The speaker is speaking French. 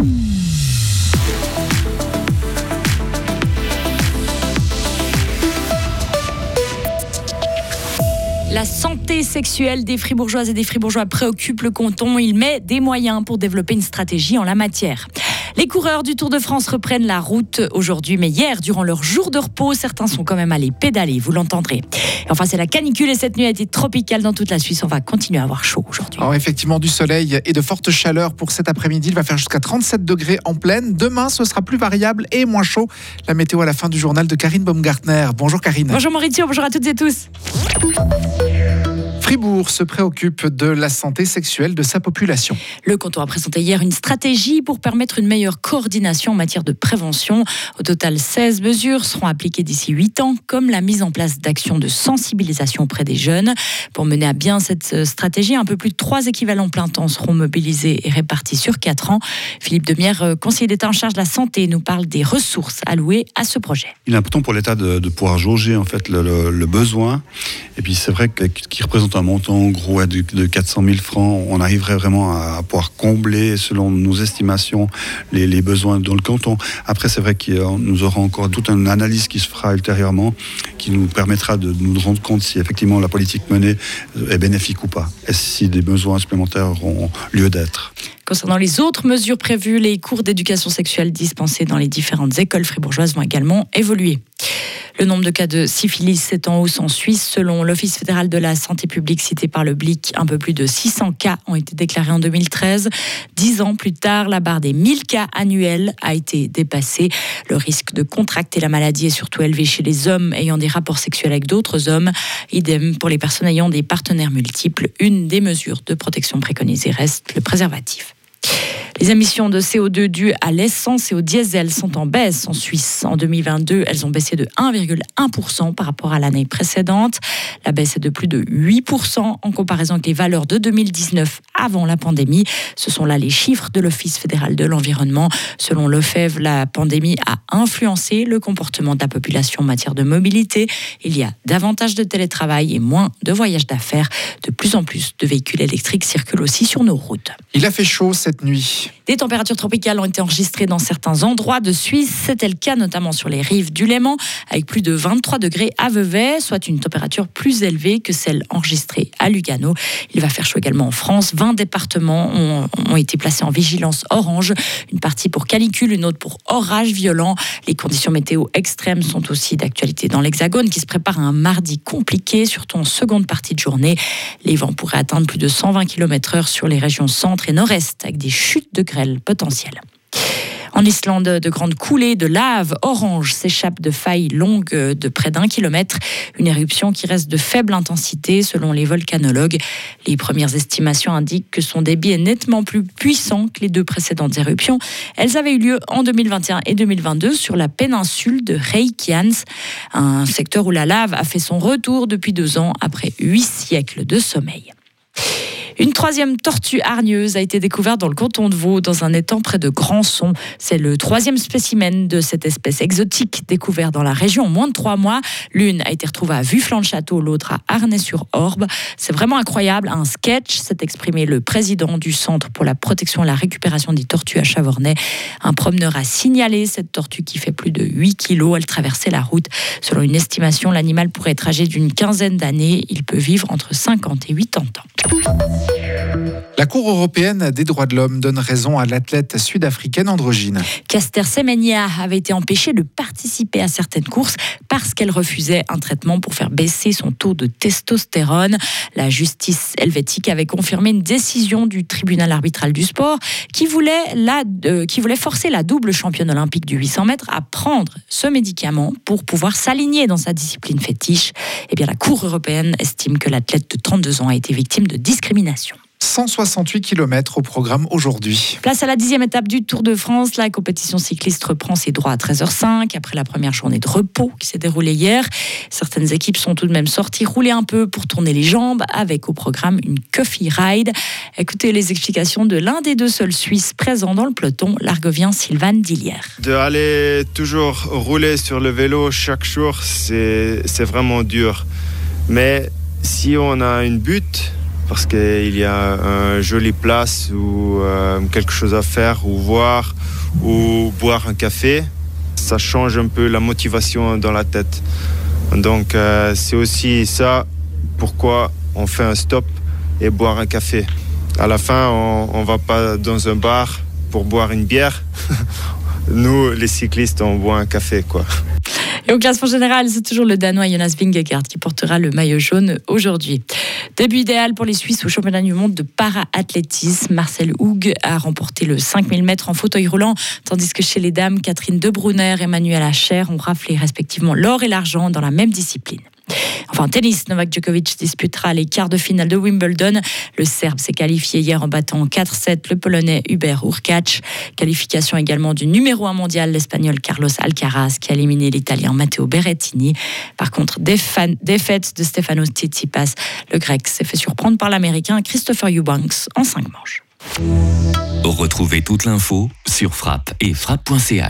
La santé sexuelle des fribourgeoises et des fribourgeois préoccupe le canton. Il met des moyens pour développer une stratégie en la matière. Les coureurs du Tour de France reprennent la route aujourd'hui, mais hier, durant leur jour de repos, certains sont quand même allés pédaler, vous l'entendrez. Enfin, c'est la canicule et cette nuit a été tropicale dans toute la Suisse. On va continuer à avoir chaud aujourd'hui. Alors effectivement, du soleil et de fortes chaleurs pour cet après-midi. Il va faire jusqu'à 37 degrés en pleine. Demain, ce sera plus variable et moins chaud. La météo à la fin du journal de Karine Baumgartner. Bonjour Karine. Bonjour Maurizio, bonjour à toutes et tous. Fribourg se préoccupe de la santé sexuelle de sa population. Le canton a présenté hier une stratégie pour permettre une meilleure coordination en matière de prévention. Au total, 16 mesures seront appliquées d'ici 8 ans, comme la mise en place d'actions de sensibilisation auprès des jeunes. Pour mener à bien cette stratégie, un peu plus de 3 équivalents plein temps seront mobilisés et répartis sur 4 ans. Philippe Demière, euh, conseiller d'État en charge de la santé, nous parle des ressources allouées à ce projet. Il est important pour l'État de, pouvoir jauger en fait le, le besoin. Et puis c'est vrai qu'il représente un montant gros de 400 000 francs, on arriverait vraiment à pouvoir combler, selon nos estimations, les, besoins dans le canton. Après, c'est vrai que nous aurons encore toute une analyse qui se fera ultérieurement, qui nous permettra de nous rendre compte si effectivement la politique menée est bénéfique ou pas, et si des besoins supplémentaires auront lieu d'être. Concernant les autres mesures prévues, les cours d'éducation sexuelle dispensés dans les différentes écoles fribourgeoises vont également évoluer. Le nombre de cas de syphilis est en hausse en Suisse. Selon l'Office fédéral de la santé publique cité par le BLIC, un peu plus de 600 cas ont été déclarés en 2013. Dix ans plus tard, la barre des 1000 cas annuels a été dépassée. Le risque de contracter la maladie est surtout élevé chez les hommes ayant des rapports sexuels avec d'autres hommes. Idem pour les personnes ayant des partenaires multiples. Une des mesures de protection préconisées reste le préservatif. Les émissions de CO2 dues à l'essence et au diesel sont en baisse en Suisse. En 2022, elles ont baissé de 1,1% par rapport à l'année précédente. La baisse est de plus de 8% en comparaison avec les valeurs de 2019 avant la pandémie. Ce sont là les chiffres de l'Office fédéral de l'environnement. Selon l'OFEV, la pandémie a influencé le comportement de la population en matière de mobilité. Il y a davantage de télétravail et moins de voyages d'affaires. De plus en plus de véhicules électriques circulent aussi sur nos routes. Il a fait chaud cette nuit. Des températures tropicales ont été enregistrées dans certains endroits de Suisse. C'était le cas notamment sur les rives du Léman, avec plus de 23 degrés à Vevey, soit une température plus élevée que celle enregistrée à Lugano. Il va faire chaud également en France. 20 départements ont, ont été placés en vigilance orange, une partie pour canicule, une autre pour orage violent. Les conditions météo extrêmes sont aussi d'actualité dans l'Hexagone, qui se prépare à un mardi compliqué, surtout en seconde partie de journée. Les vents pourraient atteindre plus de 120 km/h sur les régions centre et nord-est, avec des chutes de grêle potentielles. En Islande, de grandes coulées de lave orange s'échappent de failles longues de près d'un kilomètre. Une éruption qui reste de faible intensité selon les volcanologues. Les premières estimations indiquent que son débit est nettement plus puissant que les deux précédentes éruptions. Elles avaient eu lieu en 2021 et 2022 sur la péninsule de Reykjans, un secteur où la lave a fait son retour depuis deux ans après huit siècles de sommeil. Une troisième tortue hargneuse a été découverte dans le canton de Vaud, dans un étang près de Grandson. C'est le troisième spécimen de cette espèce exotique découvert dans la région en moins de trois mois. L'une a été retrouvée à Vufflan-le-Château, l'autre à Arnay-sur-Orbe. C'est vraiment incroyable. Un sketch s'est exprimé le président du Centre pour la protection et la récupération des tortues à Chavornay. Un promeneur a signalé cette tortue qui fait plus de 8 kilos. Elle traversait la route. Selon une estimation, l'animal pourrait être âgé d'une quinzaine d'années. Il peut vivre entre 50 et 80 ans. La Cour européenne des droits de l'homme donne raison à l'athlète sud-africaine androgyne. Caster Semenya avait été empêchée de participer à certaines courses parce qu'elle refusait un traitement pour faire baisser son taux de testostérone. La justice helvétique avait confirmé une décision du tribunal arbitral du sport qui voulait, la, euh, qui voulait forcer la double championne olympique du 800 mètres à prendre ce médicament pour pouvoir s'aligner dans sa discipline fétiche. Eh bien, la Cour européenne estime que l'athlète de 32 ans a été victime de discrimination. 168 km au programme aujourd'hui. Place à la dixième étape du Tour de France. La compétition cycliste reprend ses droits à 13h05 après la première journée de repos qui s'est déroulée hier. Certaines équipes sont tout de même sorties rouler un peu pour tourner les jambes avec au programme une coffee ride. Écoutez les explications de l'un des deux seuls Suisses présents dans le peloton, l'argovien Sylvain Dillier. De aller toujours rouler sur le vélo chaque jour, c'est vraiment dur. Mais si on a une but, parce qu'il y a une jolie place ou euh, quelque chose à faire ou voir ou boire un café. Ça change un peu la motivation dans la tête. Donc euh, c'est aussi ça pourquoi on fait un stop et boire un café. À la fin, on ne va pas dans un bar pour boire une bière. Nous, les cyclistes, on boit un café, quoi. Et au classement général, c'est toujours le Danois Jonas Vingegaard qui portera le maillot jaune aujourd'hui. Début idéal pour les Suisses au championnat du monde de para-athlétisme. Marcel Houg a remporté le 5000 mètres en fauteuil roulant, tandis que chez les dames, Catherine Debrunner et Emmanuel Acher ont raflé respectivement l'or et l'argent dans la même discipline. Enfin, tennis, Novak Djokovic disputera les quarts de finale de Wimbledon. Le Serbe s'est qualifié hier en battant 4-7 le Polonais Hubert Urkacz. Qualification également du numéro 1 mondial, l'Espagnol Carlos Alcaraz, qui a éliminé l'Italien Matteo Berrettini. Par contre, défaite de Stefano Tsitsipas. Le Grec s'est fait surprendre par l'Américain Christopher Eubanks en 5 manches. Retrouvez toute l'info sur frappe et frappe.ch.